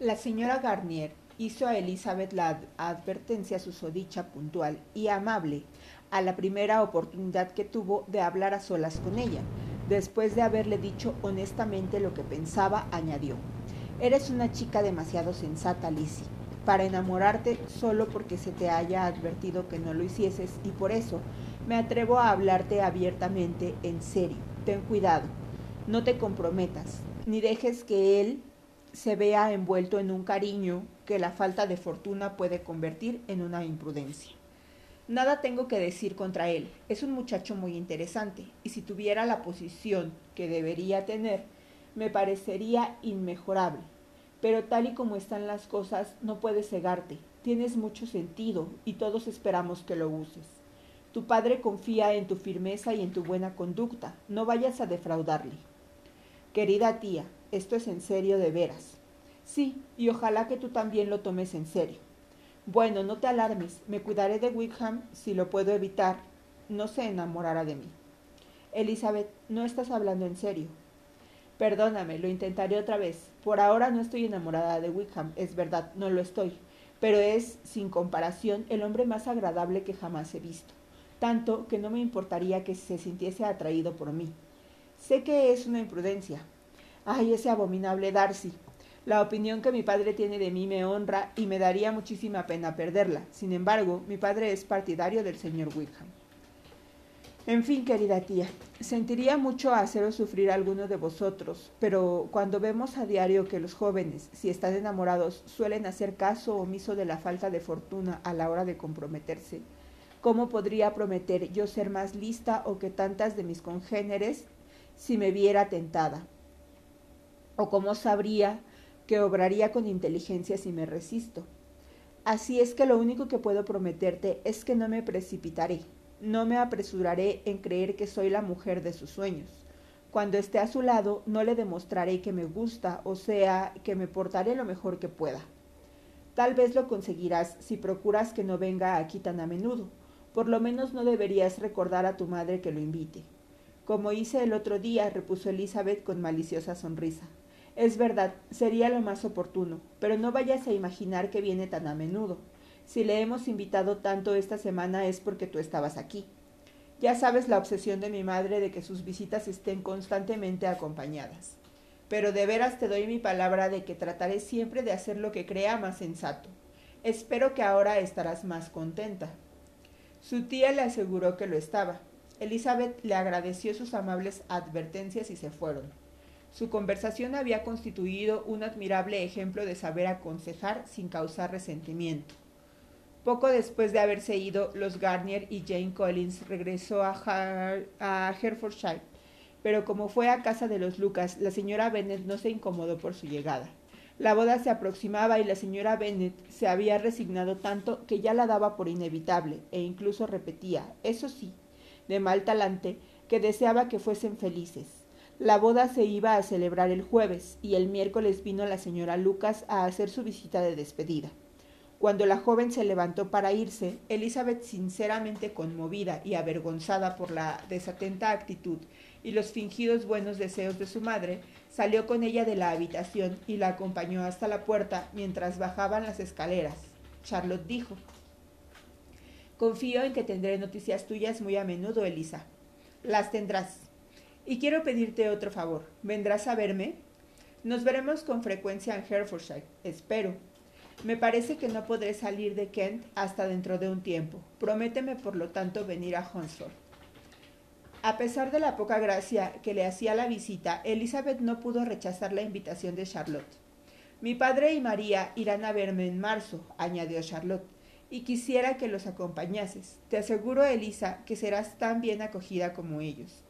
La señora Garnier hizo a Elizabeth la advertencia susodicha puntual y amable a la primera oportunidad que tuvo de hablar a solas con ella. Después de haberle dicho honestamente lo que pensaba, añadió, Eres una chica demasiado sensata, Lizzie, para enamorarte solo porque se te haya advertido que no lo hicieses y por eso me atrevo a hablarte abiertamente, en serio. Ten cuidado, no te comprometas, ni dejes que él se vea envuelto en un cariño que la falta de fortuna puede convertir en una imprudencia. Nada tengo que decir contra él. Es un muchacho muy interesante, y si tuviera la posición que debería tener, me parecería inmejorable. Pero tal y como están las cosas, no puedes cegarte. Tienes mucho sentido, y todos esperamos que lo uses. Tu padre confía en tu firmeza y en tu buena conducta. No vayas a defraudarle. Querida tía, esto es en serio de veras. Sí, y ojalá que tú también lo tomes en serio. Bueno, no te alarmes, me cuidaré de Wickham si lo puedo evitar. No se enamorará de mí. Elizabeth, no estás hablando en serio. Perdóname, lo intentaré otra vez. Por ahora no estoy enamorada de Wickham, es verdad, no lo estoy, pero es, sin comparación, el hombre más agradable que jamás he visto, tanto que no me importaría que se sintiese atraído por mí. Sé que es una imprudencia, Ay, ese abominable Darcy. La opinión que mi padre tiene de mí me honra y me daría muchísima pena perderla. Sin embargo, mi padre es partidario del señor Wickham. En fin, querida tía, sentiría mucho haceros sufrir a alguno de vosotros, pero cuando vemos a diario que los jóvenes, si están enamorados, suelen hacer caso omiso de la falta de fortuna a la hora de comprometerse, ¿cómo podría prometer yo ser más lista o que tantas de mis congéneres si me viera tentada? ¿O cómo sabría que obraría con inteligencia si me resisto? Así es que lo único que puedo prometerte es que no me precipitaré, no me apresuraré en creer que soy la mujer de sus sueños. Cuando esté a su lado, no le demostraré que me gusta, o sea, que me portaré lo mejor que pueda. Tal vez lo conseguirás si procuras que no venga aquí tan a menudo. Por lo menos no deberías recordar a tu madre que lo invite. Como hice el otro día, repuso Elizabeth con maliciosa sonrisa. Es verdad, sería lo más oportuno, pero no vayas a imaginar que viene tan a menudo. Si le hemos invitado tanto esta semana es porque tú estabas aquí. Ya sabes la obsesión de mi madre de que sus visitas estén constantemente acompañadas. Pero de veras te doy mi palabra de que trataré siempre de hacer lo que crea más sensato. Espero que ahora estarás más contenta. Su tía le aseguró que lo estaba. Elizabeth le agradeció sus amables advertencias y se fueron. Su conversación había constituido un admirable ejemplo de saber aconsejar sin causar resentimiento. Poco después de haberse ido, los Garnier y Jane Collins regresó a, a Herefordshire, pero como fue a casa de los Lucas, la señora Bennet no se incomodó por su llegada. La boda se aproximaba y la señora Bennet se había resignado tanto que ya la daba por inevitable e incluso repetía, eso sí, de mal talante, que deseaba que fuesen felices. La boda se iba a celebrar el jueves y el miércoles vino la señora Lucas a hacer su visita de despedida. Cuando la joven se levantó para irse, Elizabeth, sinceramente conmovida y avergonzada por la desatenta actitud y los fingidos buenos deseos de su madre, salió con ella de la habitación y la acompañó hasta la puerta mientras bajaban las escaleras. Charlotte dijo Confío en que tendré noticias tuyas muy a menudo, Elisa. Las tendrás, y quiero pedirte otro favor. ¿Vendrás a verme? Nos veremos con frecuencia en Herefordshire, espero. Me parece que no podré salir de Kent hasta dentro de un tiempo. Prométeme, por lo tanto, venir a Hunsford. A pesar de la poca gracia que le hacía la visita, Elizabeth no pudo rechazar la invitación de Charlotte. Mi padre y María irán a verme en marzo, añadió Charlotte, y quisiera que los acompañases. Te aseguro, Elisa, que serás tan bien acogida como ellos.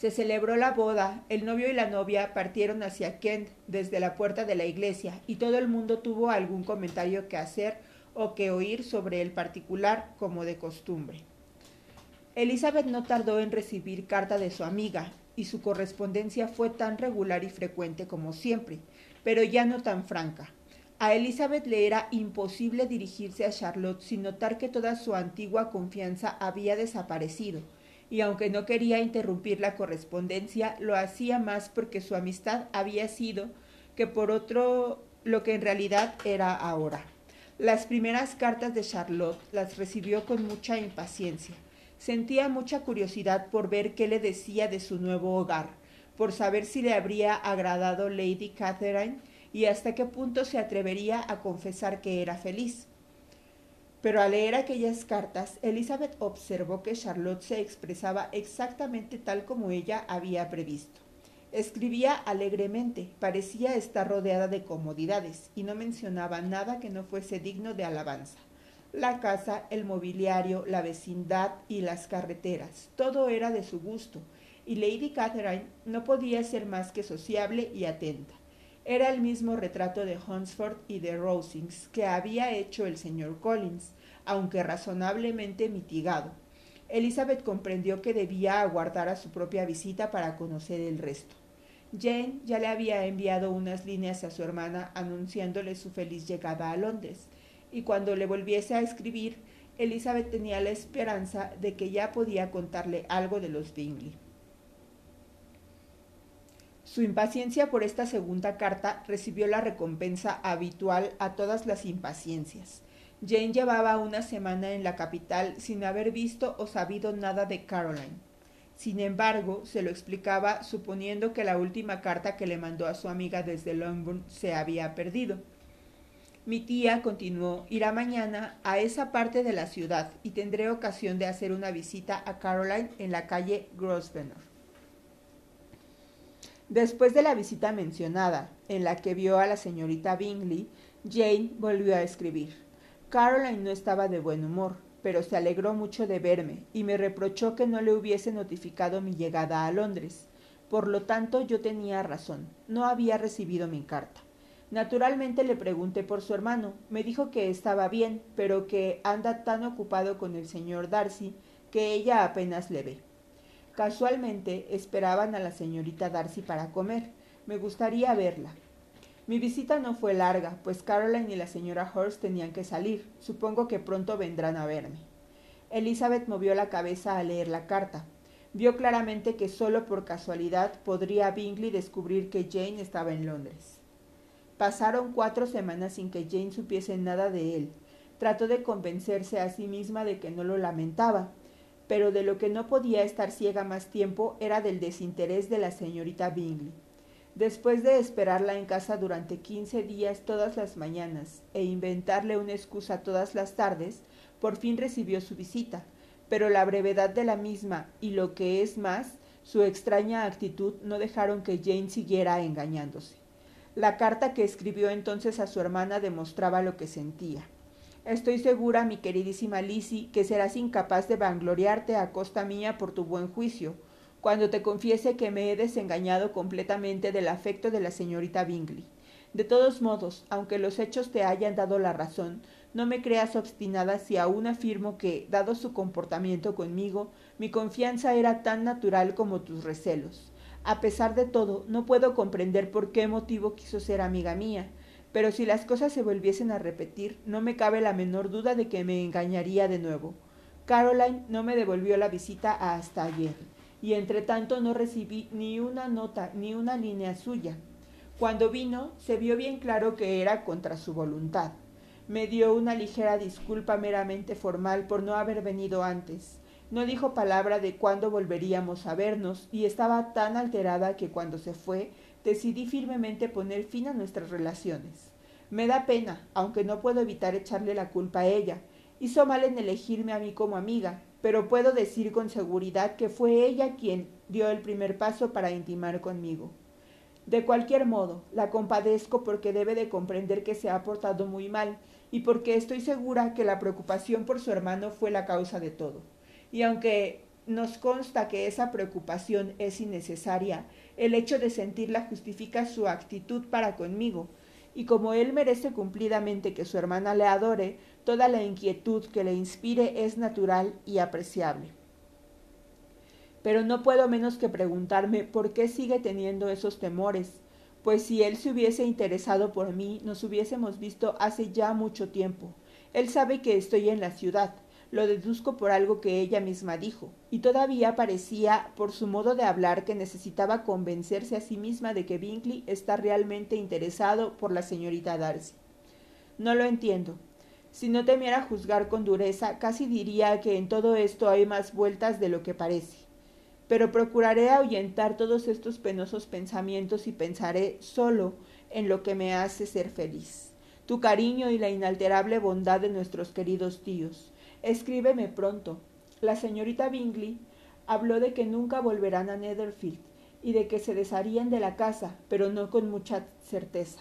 Se celebró la boda, el novio y la novia partieron hacia Kent desde la puerta de la iglesia y todo el mundo tuvo algún comentario que hacer o que oír sobre el particular como de costumbre. Elizabeth no tardó en recibir carta de su amiga y su correspondencia fue tan regular y frecuente como siempre, pero ya no tan franca. A Elizabeth le era imposible dirigirse a Charlotte sin notar que toda su antigua confianza había desaparecido y aunque no quería interrumpir la correspondencia, lo hacía más porque su amistad había sido que por otro lo que en realidad era ahora. Las primeras cartas de Charlotte las recibió con mucha impaciencia. Sentía mucha curiosidad por ver qué le decía de su nuevo hogar, por saber si le habría agradado Lady Catherine y hasta qué punto se atrevería a confesar que era feliz. Pero al leer aquellas cartas, Elizabeth observó que Charlotte se expresaba exactamente tal como ella había previsto. Escribía alegremente, parecía estar rodeada de comodidades y no mencionaba nada que no fuese digno de alabanza. La casa, el mobiliario, la vecindad y las carreteras, todo era de su gusto, y Lady Catherine no podía ser más que sociable y atenta. Era el mismo retrato de Hunsford y de Rosings que había hecho el señor Collins, aunque razonablemente mitigado. Elizabeth comprendió que debía aguardar a su propia visita para conocer el resto. Jane ya le había enviado unas líneas a su hermana anunciándole su feliz llegada a Londres, y cuando le volviese a escribir, Elizabeth tenía la esperanza de que ya podía contarle algo de los Bingley. Su impaciencia por esta segunda carta recibió la recompensa habitual a todas las impaciencias. Jane llevaba una semana en la capital sin haber visto o sabido nada de Caroline. Sin embargo, se lo explicaba suponiendo que la última carta que le mandó a su amiga desde Longbourn se había perdido. Mi tía, continuó, irá mañana a esa parte de la ciudad y tendré ocasión de hacer una visita a Caroline en la calle Grosvenor. Después de la visita mencionada, en la que vio a la señorita Bingley, Jane volvió a escribir. Caroline no estaba de buen humor pero se alegró mucho de verme y me reprochó que no le hubiese notificado mi llegada a Londres. Por lo tanto, yo tenía razón, no había recibido mi carta. Naturalmente le pregunté por su hermano. Me dijo que estaba bien, pero que anda tan ocupado con el señor Darcy que ella apenas le ve. Casualmente esperaban a la señorita Darcy para comer. Me gustaría verla. Mi visita no fue larga, pues Caroline y la señora Hurst tenían que salir. Supongo que pronto vendrán a verme. Elizabeth movió la cabeza al leer la carta. Vio claramente que solo por casualidad podría Bingley descubrir que Jane estaba en Londres. Pasaron cuatro semanas sin que Jane supiese nada de él. Trató de convencerse a sí misma de que no lo lamentaba, pero de lo que no podía estar ciega más tiempo era del desinterés de la señorita Bingley. Después de esperarla en casa durante quince días todas las mañanas e inventarle una excusa todas las tardes, por fin recibió su visita, pero la brevedad de la misma y lo que es más, su extraña actitud no dejaron que Jane siguiera engañándose. La carta que escribió entonces a su hermana demostraba lo que sentía. Estoy segura, mi queridísima Lizzie, que serás incapaz de vangloriarte a costa mía por tu buen juicio, cuando te confiese que me he desengañado completamente del afecto de la señorita Bingley. De todos modos, aunque los hechos te hayan dado la razón, no me creas obstinada si aún afirmo que, dado su comportamiento conmigo, mi confianza era tan natural como tus recelos. A pesar de todo, no puedo comprender por qué motivo quiso ser amiga mía, pero si las cosas se volviesen a repetir, no me cabe la menor duda de que me engañaría de nuevo. Caroline no me devolvió la visita hasta ayer y entre tanto no recibí ni una nota ni una línea suya. Cuando vino, se vio bien claro que era contra su voluntad. Me dio una ligera disculpa meramente formal por no haber venido antes. No dijo palabra de cuándo volveríamos a vernos y estaba tan alterada que cuando se fue decidí firmemente poner fin a nuestras relaciones. Me da pena, aunque no puedo evitar echarle la culpa a ella. Hizo mal en elegirme a mí como amiga, pero puedo decir con seguridad que fue ella quien dio el primer paso para intimar conmigo. De cualquier modo, la compadezco porque debe de comprender que se ha portado muy mal y porque estoy segura que la preocupación por su hermano fue la causa de todo. Y aunque nos consta que esa preocupación es innecesaria, el hecho de sentirla justifica su actitud para conmigo, y como él merece cumplidamente que su hermana le adore, toda la inquietud que le inspire es natural y apreciable. Pero no puedo menos que preguntarme por qué sigue teniendo esos temores, pues si él se hubiese interesado por mí, nos hubiésemos visto hace ya mucho tiempo. Él sabe que estoy en la ciudad, lo deduzco por algo que ella misma dijo, y todavía parecía, por su modo de hablar, que necesitaba convencerse a sí misma de que Bingley está realmente interesado por la señorita Darcy. No lo entiendo. Si no temiera juzgar con dureza, casi diría que en todo esto hay más vueltas de lo que parece. Pero procuraré ahuyentar todos estos penosos pensamientos y pensaré solo en lo que me hace ser feliz. Tu cariño y la inalterable bondad de nuestros queridos tíos Escríbeme pronto. La señorita Bingley habló de que nunca volverán a Netherfield y de que se desharían de la casa, pero no con mucha certeza.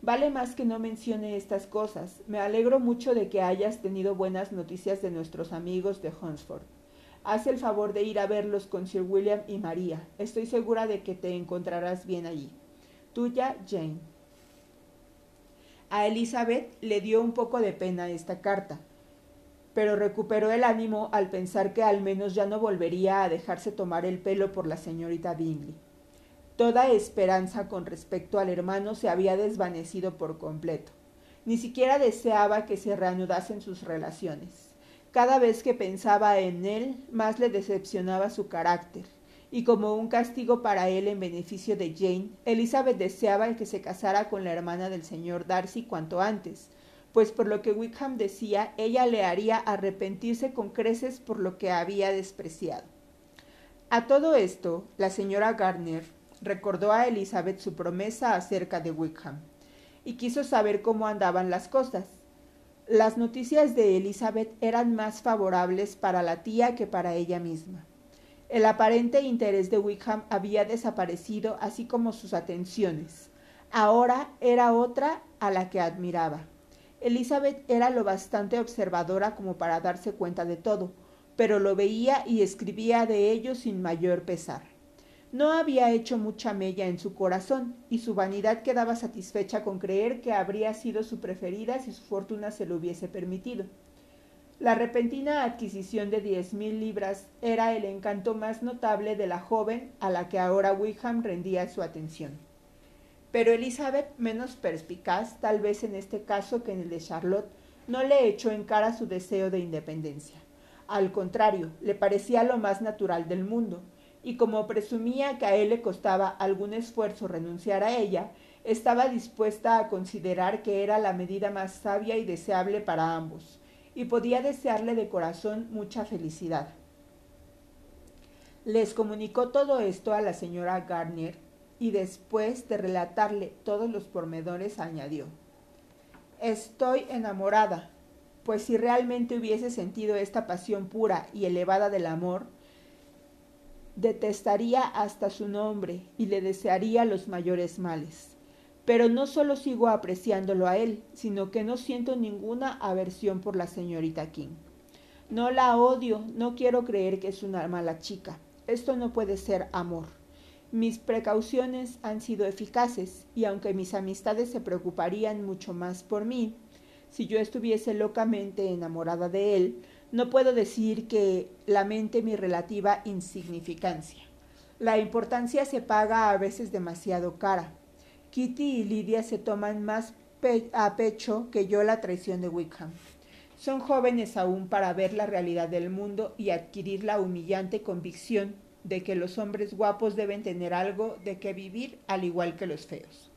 Vale más que no mencione estas cosas. Me alegro mucho de que hayas tenido buenas noticias de nuestros amigos de Hunsford. Haz el favor de ir a verlos con Sir William y María. Estoy segura de que te encontrarás bien allí. Tuya, Jane. A Elizabeth le dio un poco de pena esta carta pero recuperó el ánimo al pensar que al menos ya no volvería a dejarse tomar el pelo por la señorita Bingley. Toda esperanza con respecto al hermano se había desvanecido por completo. Ni siquiera deseaba que se reanudasen sus relaciones. Cada vez que pensaba en él, más le decepcionaba su carácter, y como un castigo para él en beneficio de Jane, Elizabeth deseaba que se casara con la hermana del señor Darcy cuanto antes, pues por lo que Wickham decía, ella le haría arrepentirse con creces por lo que había despreciado. A todo esto, la señora Gardner recordó a Elizabeth su promesa acerca de Wickham y quiso saber cómo andaban las cosas. Las noticias de Elizabeth eran más favorables para la tía que para ella misma. El aparente interés de Wickham había desaparecido, así como sus atenciones. Ahora era otra a la que admiraba. Elizabeth era lo bastante observadora como para darse cuenta de todo, pero lo veía y escribía de ello sin mayor pesar. No había hecho mucha mella en su corazón, y su vanidad quedaba satisfecha con creer que habría sido su preferida si su fortuna se lo hubiese permitido. La repentina adquisición de diez mil libras era el encanto más notable de la joven a la que ahora Wickham rendía su atención. Pero Elizabeth, menos perspicaz tal vez en este caso que en el de Charlotte, no le echó en cara su deseo de independencia. Al contrario, le parecía lo más natural del mundo, y como presumía que a él le costaba algún esfuerzo renunciar a ella, estaba dispuesta a considerar que era la medida más sabia y deseable para ambos, y podía desearle de corazón mucha felicidad. Les comunicó todo esto a la señora Gardner, y después de relatarle todos los pormenores añadió Estoy enamorada, pues si realmente hubiese sentido esta pasión pura y elevada del amor, detestaría hasta su nombre y le desearía los mayores males. Pero no solo sigo apreciándolo a él, sino que no siento ninguna aversión por la señorita King. No la odio, no quiero creer que es una mala chica. Esto no puede ser amor. Mis precauciones han sido eficaces y aunque mis amistades se preocuparían mucho más por mí, si yo estuviese locamente enamorada de él, no puedo decir que lamente mi relativa insignificancia. La importancia se paga a veces demasiado cara. Kitty y Lidia se toman más a pecho que yo la traición de Wickham. Son jóvenes aún para ver la realidad del mundo y adquirir la humillante convicción de que los hombres guapos deben tener algo de qué vivir al igual que los feos.